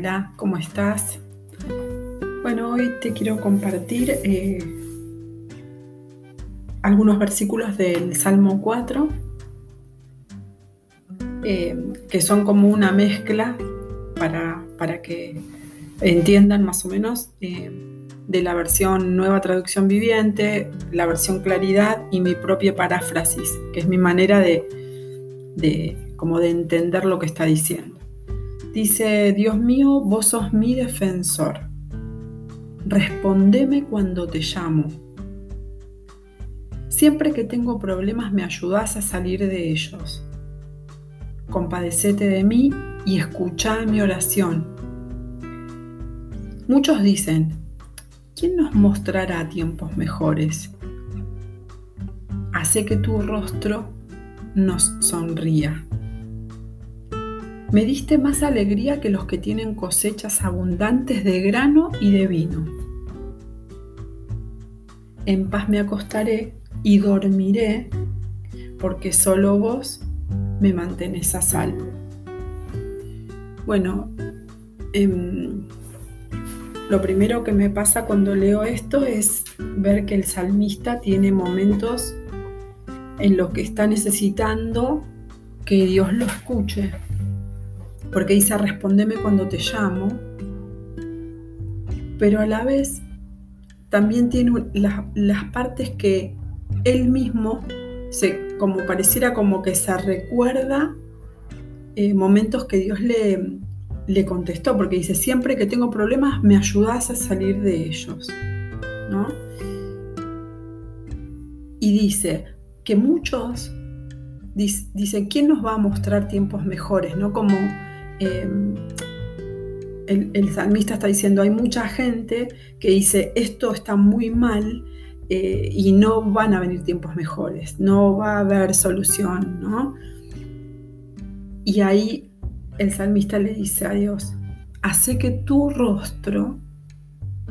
Hola, ¿cómo estás? Bueno, hoy te quiero compartir eh, algunos versículos del Salmo 4, eh, que son como una mezcla para, para que entiendan más o menos eh, de la versión Nueva Traducción Viviente, la versión Claridad y mi propia paráfrasis, que es mi manera de, de, como de entender lo que está diciendo. Dice, Dios mío, vos sos mi defensor. Respondeme cuando te llamo. Siempre que tengo problemas me ayudás a salir de ellos. Compadecete de mí y escuchá mi oración. Muchos dicen, ¿quién nos mostrará tiempos mejores? Hace que tu rostro nos sonría. Me diste más alegría que los que tienen cosechas abundantes de grano y de vino. En paz me acostaré y dormiré, porque solo vos me mantenés a salvo. Bueno, em, lo primero que me pasa cuando leo esto es ver que el salmista tiene momentos en los que está necesitando que Dios lo escuche, porque dice respondeme cuando te llamo, pero a la vez también tiene las, partes que él mismo, se, como pareciera como que se recuerda eh, momentos que Dios le, le contestó, porque dice, siempre que tengo problemas me ayudas a salir de ellos. ¿no? Y dice que muchos dicen, ¿quién nos va a mostrar tiempos mejores? ¿no? Como Em, el, salmista está diciendo, hay mucha gente que dice, esto está muy mal eh, y no van a venir tiempos mejores, no va a haber solución, ¿no? Y ahí el salmista le dice a Dios, hace que tu rostro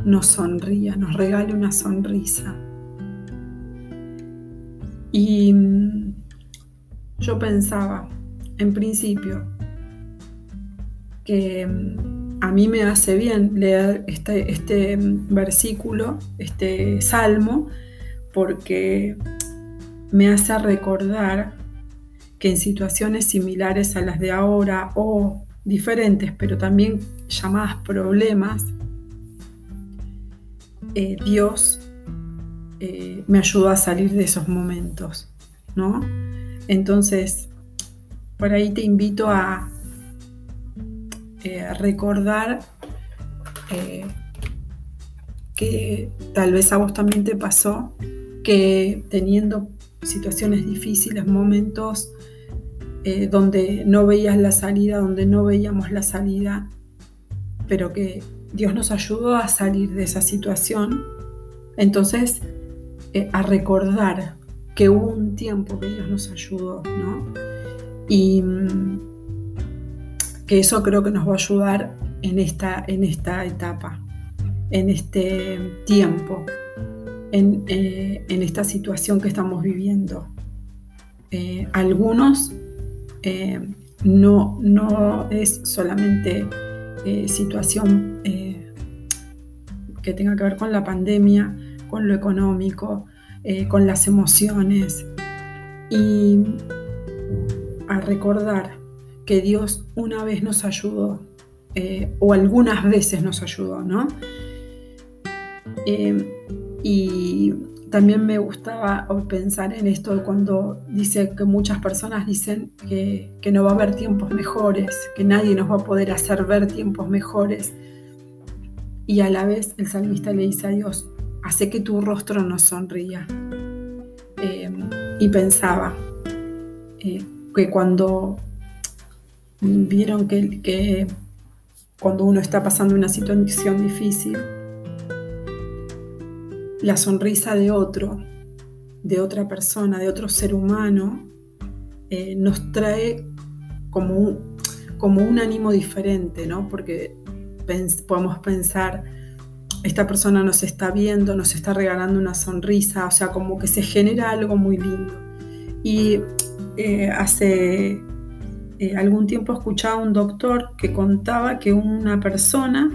nos sonría, nos regale una sonrisa. Y mm, yo pensaba, en principio, que mm, a mí me hace bien leer este, este mm, versículo, este salmo, porque me hace recordar que en situaciones similares a las de ahora o diferentes, pero también llamadas problemas, eh, Dios eh, me ayudó a salir de esos momentos, ¿no? Entonces, por ahí te invito a, eh, recordar eh, que tal vez a vos también te pasó que teniendo situaciones difíciles, momentos eh, donde no veías la salida, donde no veíamos la salida, pero que Dios nos ayudó a salir de esa situación, entonces a recordar que hubo un tiempo que Dios nos ayudó, ¿no? Y mm, que eso creo que nos va a ayudar en esta, en esta etapa, en este tiempo, en, eh, esta situación que estamos viviendo. Eh, algunos eh, no, no es solamente situación que tenga que ver con la pandemia, con lo económico, con las emociones y a recordar que Dios una vez nos ayudó, eh, o algunas veces nos ayudó, ¿no? Eh, y también me gustaba pensar en esto cuando dice que muchas personas dicen que, no va a haber tiempos mejores, que nadie nos va a poder hacer ver tiempos mejores. Y a la vez el salmista le dice a Dios, hace que tu rostro nos sonría. Eh, y pensaba que cuando vieron que, cuando uno está pasando una situación difícil, la sonrisa de otro, de otra persona, de otro ser humano, eh, nos trae como un, como un ánimo diferente, ¿no? Porque podemos pensar, esta persona nos está viendo, nos está regalando una sonrisa, o sea, como que se genera algo muy lindo. Y eh, hace eh, algún tiempo escuchaba a un doctor que contaba que una persona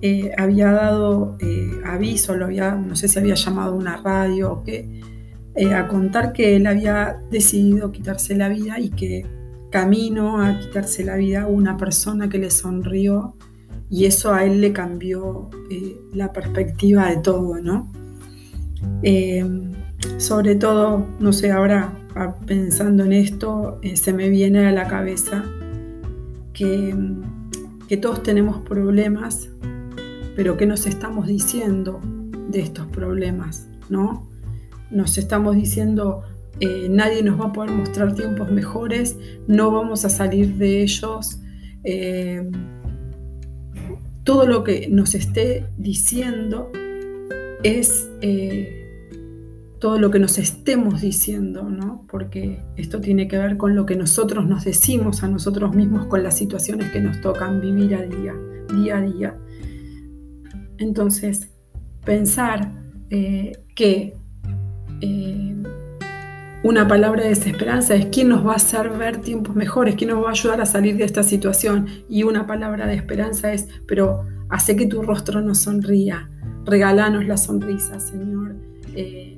eh, había dado aviso, lo había, no sé si había llamado a una radio o qué, a contar que él había decidido quitarse la vida y que camino a quitarse la vida una persona que le sonrió y eso a él le cambió la perspectiva de todo, ¿no? Sobre todo, no sé, ahora pensando en esto, eh, se me viene a la cabeza que, que todos tenemos problemas, pero ¿qué nos estamos diciendo de estos problemas? ¿No? Nos estamos diciendo, eh, nadie nos va a poder mostrar tiempos mejores, no vamos a salir de ellos. Eh, todo lo que nos esté diciendo es todo lo que nos estemos diciendo, ¿no? Porque esto tiene que ver con lo que nosotros nos decimos a nosotros mismos con las situaciones que nos tocan vivir a día, día a día. Entonces, pensar eh, que eh, una palabra de desesperanza es quién nos va a hacer ver tiempos mejores, quién nos va a ayudar a salir de esta situación. Y una palabra de esperanza es, pero hace que tu rostro nos sonría, regalanos la sonrisa, Señor. Eh,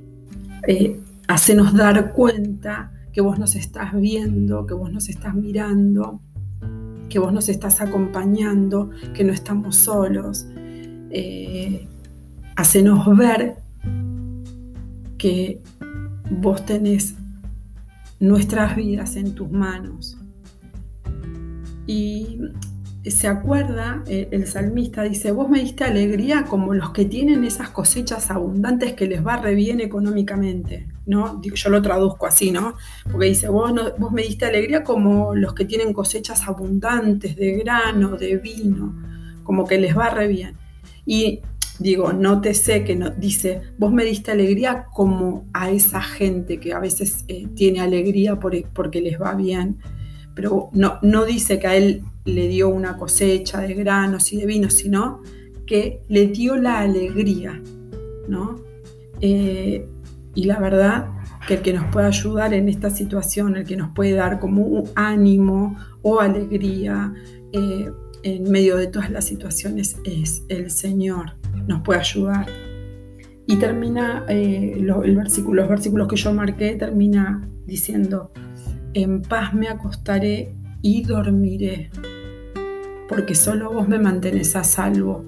eh, hacenos dar cuenta que vos nos estás viendo, que vos nos estás mirando, que vos nos estás acompañando, que no estamos solos. Eh, hacenos ver que vos tenés nuestras vidas en tus manos. Y se acuerda, eh, el salmista dice, vos me diste alegría como los que tienen esas cosechas abundantes que les va re bien económicamente, ¿no? Yo lo traduzco así, ¿no? Porque dice, vos, vos me diste alegría como los que tienen cosechas abundantes de grano, de vino, como que les va re bien. Y digo, no te sé que no, dice, vos me diste alegría como a esa gente que a veces eh, tiene alegría porque les va bien, pero no, no dice que a él le dio una cosecha de granos y de vinos, sino que le dio la alegría, ¿no? Eh, y la verdad que el que nos puede ayudar en esta situación, el que nos puede dar como un ánimo o alegría eh, en medio de todas las situaciones es el Señor, nos puede ayudar. Y termina, eh, el los versículos que yo marqué, termina diciendo, en paz me acostaré y dormiré porque solo vos me mantenés a salvo.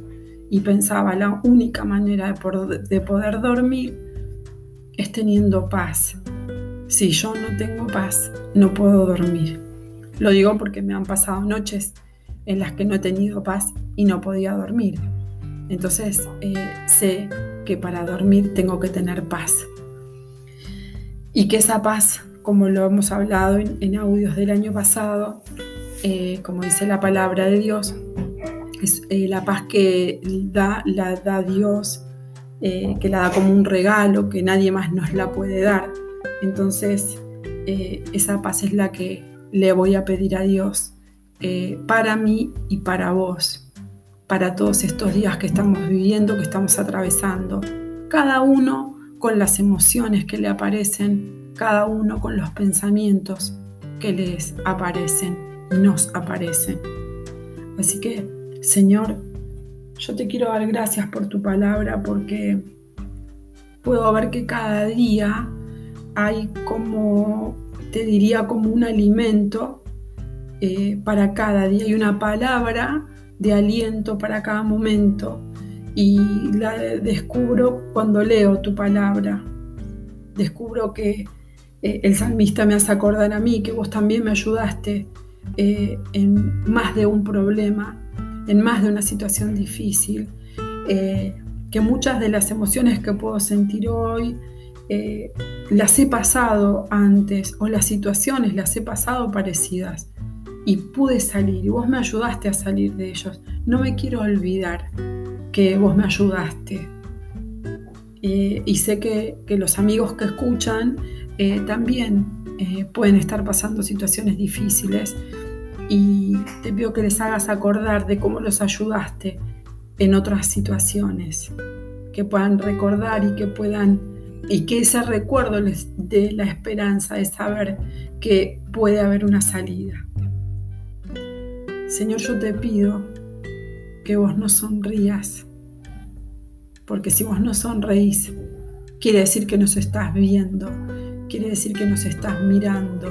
Y pensaba, la única manera de poder, dormir es teniendo paz. Si yo no tengo paz, no puedo dormir. Lo digo porque me han pasado noches en las que no he tenido paz y no podía dormir. Entonces eh, sé que para dormir tengo que tener paz. Y que esa paz, como lo hemos hablado en audios del año pasado, eh, como dice la palabra de Dios, es eh, la paz que da, la da Dios, eh, que la da como un regalo, que nadie más nos la puede dar. Entonces, esa paz es la que le voy a pedir a Dios para mí y para vos, para todos estos días que estamos viviendo, que estamos atravesando, cada uno con las emociones que le aparecen, cada uno con los pensamientos que les aparecen nos aparece. Así que, Señor, yo te quiero dar gracias por tu palabra porque puedo ver que cada día hay como, te diría, como un alimento eh, para cada día, hay una palabra de aliento para cada momento y la descubro cuando leo tu palabra. Descubro que eh, el salmista me hace acordar a mí, que vos también me ayudaste eh, en más de un problema, en más de una situación difícil, eh, que muchas de las emociones que puedo sentir hoy las he pasado antes o las situaciones las he pasado parecidas y pude salir y vos me ayudaste a salir de ellos. No me quiero olvidar que vos me ayudaste. y sé que, los amigos que escuchan también pueden estar pasando situaciones difíciles y te pido que les hagas acordar de cómo los ayudaste en otras situaciones, que puedan recordar y que puedan y que ese recuerdo les dé la esperanza de saber que puede haber una salida, Señor, yo te pido que vos no sonrías, porque si vos no sonreís, quiere decir que nos estás viendo, quiere decir que nos estás mirando,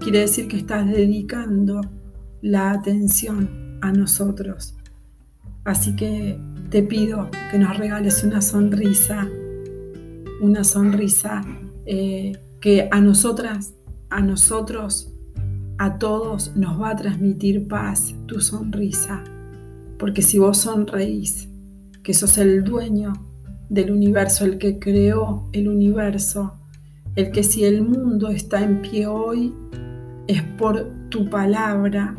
quiere decir que estás dedicando la atención a nosotros. Así que te pido que nos regales una sonrisa, una sonrisa eh, que a nosotras, a nosotros, a todos nos va a transmitir paz, tu sonrisa. Porque si vos sonreís, que sos el dueño del universo, el que creó el universo, el que si el mundo está en pie hoy es por tu palabra.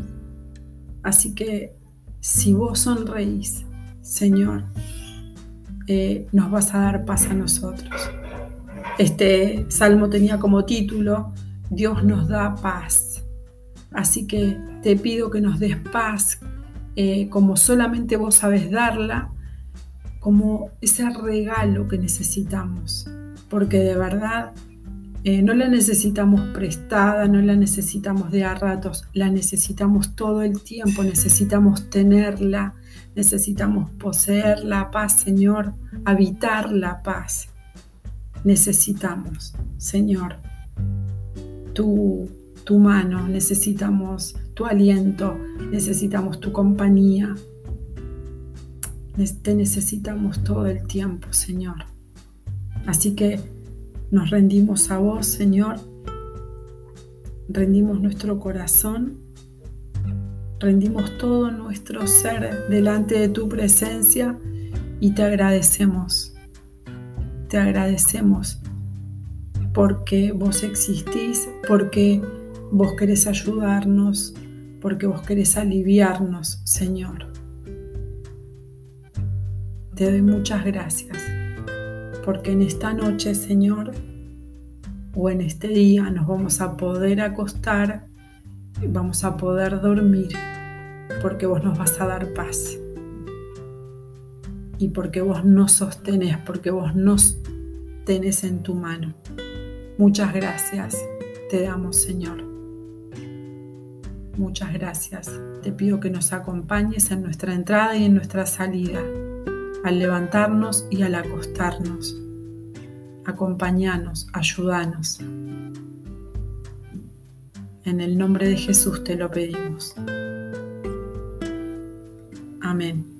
Así que si vos sonreís, Señor, eh, nos vas a dar paz a nosotros. Este salmo tenía como título, Dios nos da paz. Así que te pido que nos des paz eh, como solamente vos sabes darla, como ese regalo que necesitamos. Porque de verdad eh, no la necesitamos prestada, no la necesitamos de a ratos, la necesitamos todo el tiempo, necesitamos tenerla, necesitamos poseer la paz, Señor, habitar la paz necesitamos, Señor, tu, tu mano, necesitamos tu aliento, necesitamos tu compañía. Te necesitamos todo el tiempo, Señor. Así que nos rendimos a vos, Señor. Rendimos nuestro corazón. Rendimos todo nuestro ser delante de tu presencia y te agradecemos te agradecemos porque vos existís, porque vos querés ayudarnos, porque vos querés aliviarnos, Señor. Te doy muchas gracias, porque en esta noche, Señor, o en este día nos vamos a poder acostar vamos a poder dormir, porque vos nos vas a dar paz y porque vos nos sostenés, porque vos nos tenés en tu mano. Muchas gracias te damos, Señor. Muchas gracias. Te pido que nos acompañes en nuestra entrada y en nuestra salida, al levantarnos y al acostarnos. Acompañanos, ayúdanos. En el nombre de Jesús te lo pedimos. Amén.